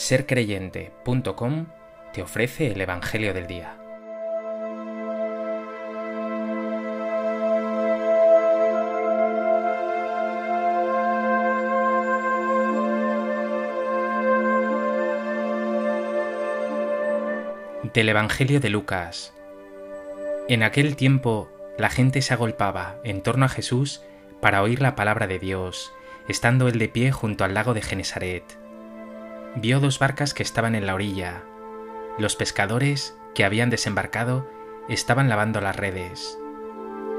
sercreyente.com te ofrece el Evangelio del Día. Del Evangelio de Lucas. En aquel tiempo la gente se agolpaba en torno a Jesús para oír la palabra de Dios, estando él de pie junto al lago de Genesaret vio dos barcas que estaban en la orilla. Los pescadores, que habían desembarcado, estaban lavando las redes.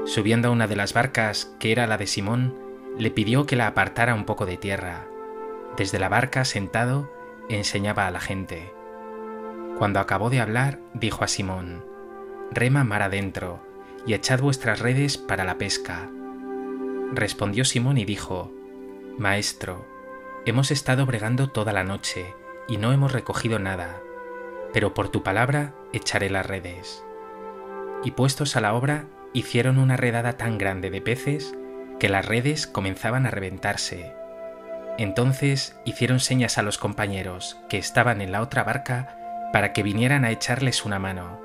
Subiendo a una de las barcas, que era la de Simón, le pidió que la apartara un poco de tierra. Desde la barca, sentado, enseñaba a la gente. Cuando acabó de hablar, dijo a Simón, Rema mar adentro, y echad vuestras redes para la pesca. Respondió Simón y dijo, Maestro, Hemos estado bregando toda la noche y no hemos recogido nada, pero por tu palabra echaré las redes. Y puestos a la obra, hicieron una redada tan grande de peces que las redes comenzaban a reventarse. Entonces hicieron señas a los compañeros que estaban en la otra barca para que vinieran a echarles una mano.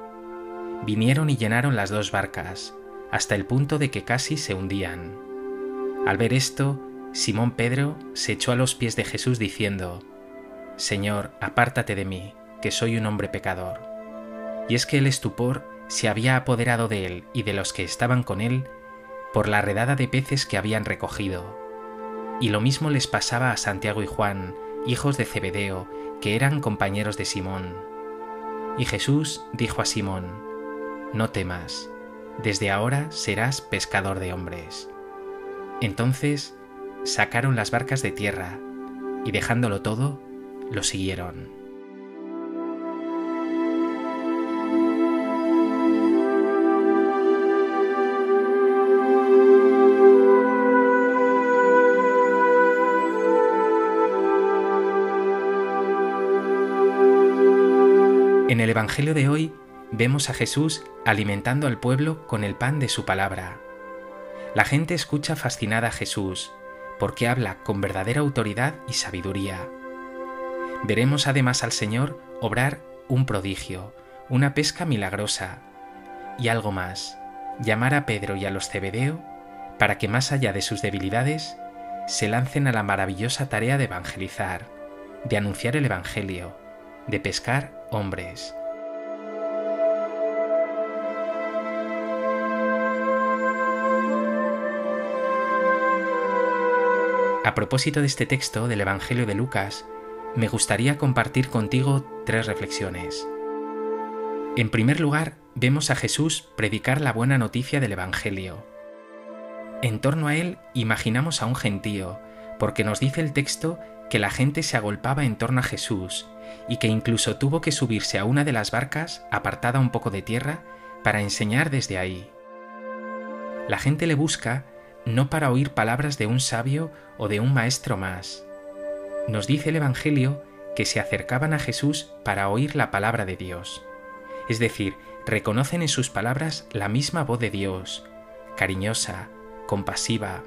Vinieron y llenaron las dos barcas, hasta el punto de que casi se hundían. Al ver esto, Simón Pedro se echó a los pies de Jesús diciendo, Señor, apártate de mí, que soy un hombre pecador. Y es que el estupor se había apoderado de él y de los que estaban con él por la redada de peces que habían recogido. Y lo mismo les pasaba a Santiago y Juan, hijos de Zebedeo, que eran compañeros de Simón. Y Jesús dijo a Simón, No temas, desde ahora serás pescador de hombres. Entonces sacaron las barcas de tierra y dejándolo todo, lo siguieron. En el Evangelio de hoy vemos a Jesús alimentando al pueblo con el pan de su palabra. La gente escucha fascinada a Jesús, porque habla con verdadera autoridad y sabiduría. Veremos además al Señor obrar un prodigio, una pesca milagrosa y algo más, llamar a Pedro y a los Cebedeo para que más allá de sus debilidades se lancen a la maravillosa tarea de evangelizar, de anunciar el Evangelio, de pescar hombres. A propósito de este texto del Evangelio de Lucas, me gustaría compartir contigo tres reflexiones. En primer lugar, vemos a Jesús predicar la buena noticia del Evangelio. En torno a él imaginamos a un gentío, porque nos dice el texto que la gente se agolpaba en torno a Jesús y que incluso tuvo que subirse a una de las barcas apartada un poco de tierra para enseñar desde ahí. La gente le busca no para oír palabras de un sabio o de un maestro más. Nos dice el Evangelio que se acercaban a Jesús para oír la palabra de Dios. Es decir, reconocen en sus palabras la misma voz de Dios, cariñosa, compasiva,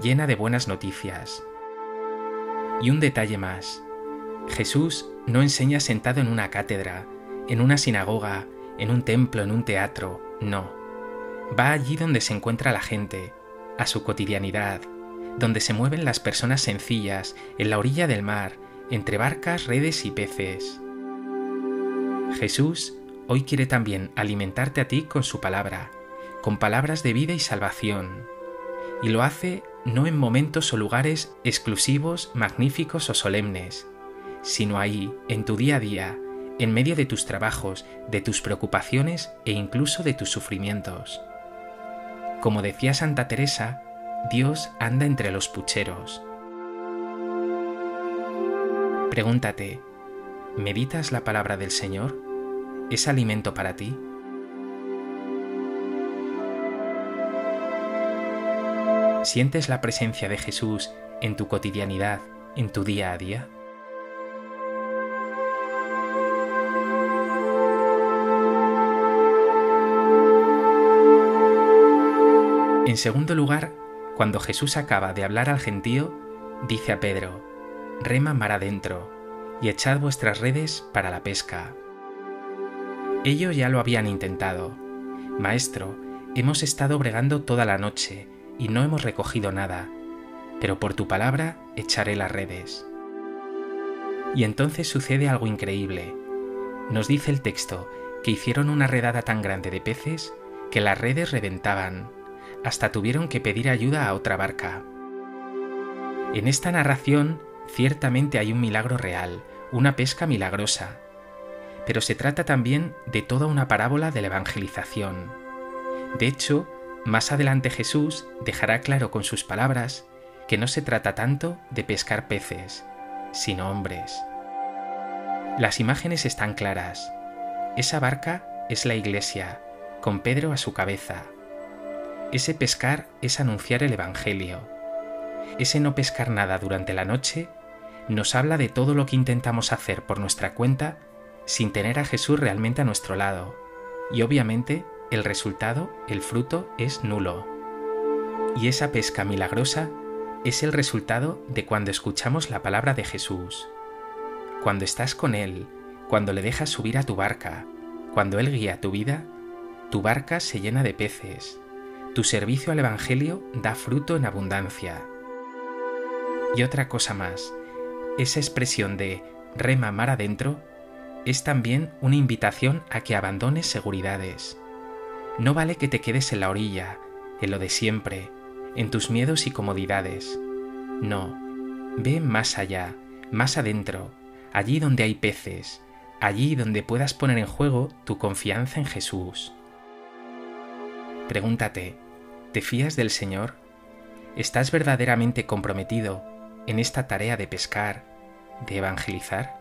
llena de buenas noticias. Y un detalle más. Jesús no enseña sentado en una cátedra, en una sinagoga, en un templo, en un teatro, no. Va allí donde se encuentra la gente, a su cotidianidad, donde se mueven las personas sencillas, en la orilla del mar, entre barcas, redes y peces. Jesús hoy quiere también alimentarte a ti con su palabra, con palabras de vida y salvación, y lo hace no en momentos o lugares exclusivos, magníficos o solemnes, sino ahí, en tu día a día, en medio de tus trabajos, de tus preocupaciones e incluso de tus sufrimientos. Como decía Santa Teresa, Dios anda entre los pucheros. Pregúntate, ¿meditas la palabra del Señor? ¿Es alimento para ti? ¿Sientes la presencia de Jesús en tu cotidianidad, en tu día a día? En segundo lugar, cuando Jesús acaba de hablar al gentío, dice a Pedro, rema mar adentro, y echad vuestras redes para la pesca. Ellos ya lo habían intentado. Maestro, hemos estado bregando toda la noche y no hemos recogido nada, pero por tu palabra echaré las redes. Y entonces sucede algo increíble. Nos dice el texto que hicieron una redada tan grande de peces que las redes reventaban, hasta tuvieron que pedir ayuda a otra barca. En esta narración ciertamente hay un milagro real, una pesca milagrosa, pero se trata también de toda una parábola de la evangelización. De hecho, más adelante Jesús dejará claro con sus palabras que no se trata tanto de pescar peces, sino hombres. Las imágenes están claras. Esa barca es la iglesia, con Pedro a su cabeza. Ese pescar es anunciar el Evangelio. Ese no pescar nada durante la noche nos habla de todo lo que intentamos hacer por nuestra cuenta sin tener a Jesús realmente a nuestro lado. Y obviamente el resultado, el fruto, es nulo. Y esa pesca milagrosa es el resultado de cuando escuchamos la palabra de Jesús. Cuando estás con Él, cuando le dejas subir a tu barca, cuando Él guía tu vida, tu barca se llena de peces. Tu servicio al Evangelio da fruto en abundancia. Y otra cosa más, esa expresión de rema mar adentro es también una invitación a que abandones seguridades. No vale que te quedes en la orilla, en lo de siempre, en tus miedos y comodidades. No, ve más allá, más adentro, allí donde hay peces, allí donde puedas poner en juego tu confianza en Jesús. Pregúntate, ¿te fías del Señor? ¿Estás verdaderamente comprometido en esta tarea de pescar, de evangelizar?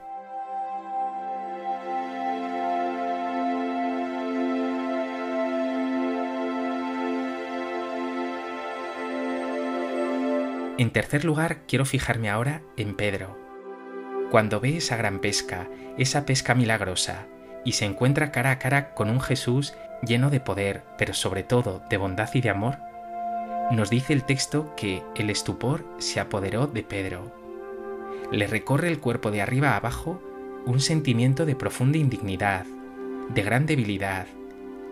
En tercer lugar, quiero fijarme ahora en Pedro. Cuando ve esa gran pesca, esa pesca milagrosa, y se encuentra cara a cara con un Jesús lleno de poder, pero sobre todo de bondad y de amor, nos dice el texto que el estupor se apoderó de Pedro. Le recorre el cuerpo de arriba a abajo un sentimiento de profunda indignidad, de gran debilidad,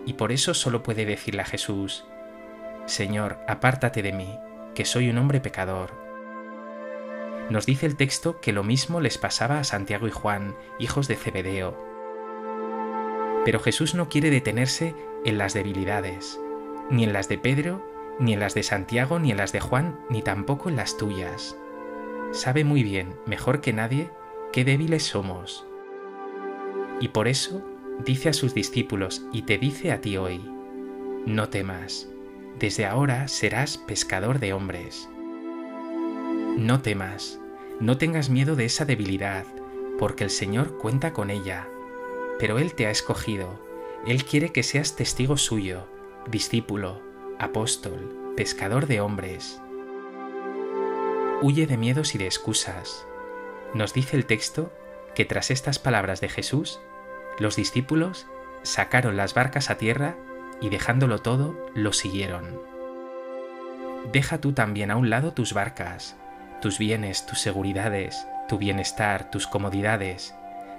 y por eso solo puede decirle a Jesús, Señor, apártate de mí, que soy un hombre pecador. Nos dice el texto que lo mismo les pasaba a Santiago y Juan, hijos de Zebedeo. Pero Jesús no quiere detenerse en las debilidades, ni en las de Pedro, ni en las de Santiago, ni en las de Juan, ni tampoco en las tuyas. Sabe muy bien, mejor que nadie, qué débiles somos. Y por eso dice a sus discípulos y te dice a ti hoy, no temas, desde ahora serás pescador de hombres. No temas, no tengas miedo de esa debilidad, porque el Señor cuenta con ella. Pero Él te ha escogido, Él quiere que seas testigo suyo, discípulo, apóstol, pescador de hombres. Huye de miedos y de excusas. Nos dice el texto que tras estas palabras de Jesús, los discípulos sacaron las barcas a tierra y dejándolo todo, lo siguieron. Deja tú también a un lado tus barcas, tus bienes, tus seguridades, tu bienestar, tus comodidades,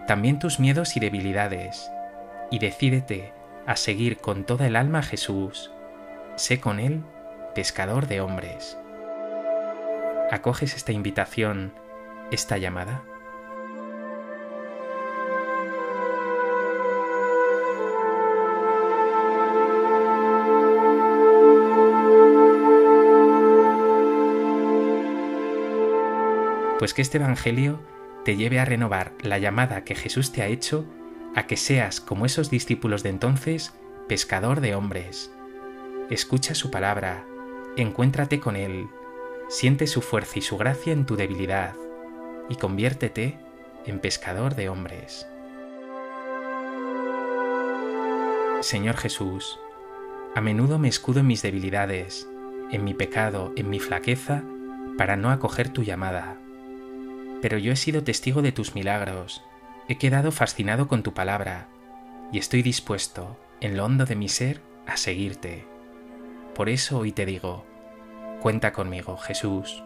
también tus miedos y debilidades, y decídete a seguir con toda el alma a Jesús. Sé con Él pescador de hombres. ¿Acoges esta invitación, esta llamada? pues que este Evangelio te lleve a renovar la llamada que Jesús te ha hecho a que seas, como esos discípulos de entonces, pescador de hombres. Escucha su palabra, encuéntrate con Él, siente su fuerza y su gracia en tu debilidad, y conviértete en pescador de hombres. Señor Jesús, a menudo me escudo en mis debilidades, en mi pecado, en mi flaqueza, para no acoger tu llamada pero yo he sido testigo de tus milagros, he quedado fascinado con tu palabra, y estoy dispuesto, en lo hondo de mi ser, a seguirte. Por eso hoy te digo, cuenta conmigo, Jesús.